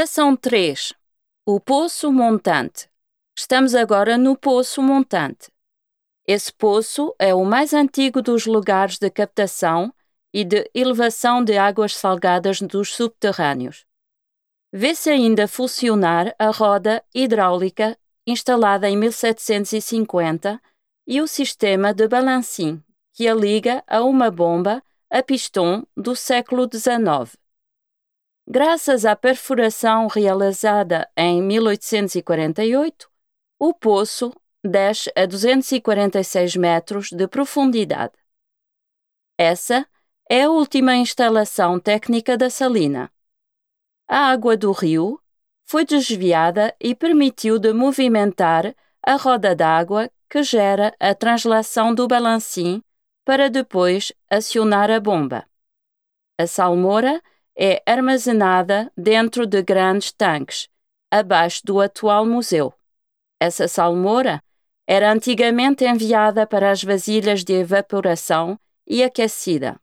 Estação 3 O Poço Montante. Estamos agora no Poço Montante. Esse poço é o mais antigo dos lugares de captação e de elevação de águas salgadas dos subterrâneos. Vê-se ainda funcionar a roda hidráulica instalada em 1750 e o sistema de balancim, que a liga a uma bomba a pistão do século XIX. Graças à perfuração realizada em 1848, o poço desce a 246 metros de profundidade. Essa é a última instalação técnica da salina. A água do rio foi desviada e permitiu de movimentar a roda d'água que gera a translação do balancim para depois acionar a bomba. A salmoura é armazenada dentro de grandes tanques, abaixo do atual museu. Essa salmoura era antigamente enviada para as vasilhas de evaporação e aquecida.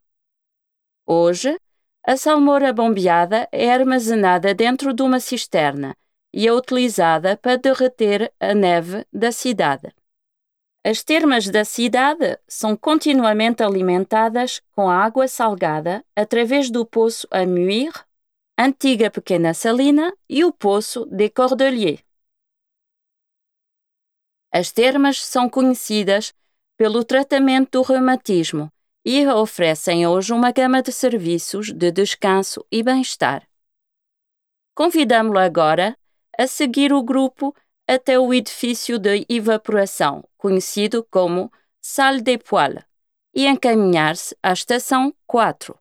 Hoje, a salmoura bombeada é armazenada dentro de uma cisterna e é utilizada para derreter a neve da cidade. As termas da cidade são continuamente alimentadas com água salgada através do poço Amuir, antiga pequena salina, e o poço de Cordeliers. As termas são conhecidas pelo tratamento do reumatismo e oferecem hoje uma gama de serviços de descanso e bem-estar. Convidamos-lo agora a seguir o grupo até o edifício de evaporação, conhecido como Salle des Poils, e encaminhar-se à estação 4.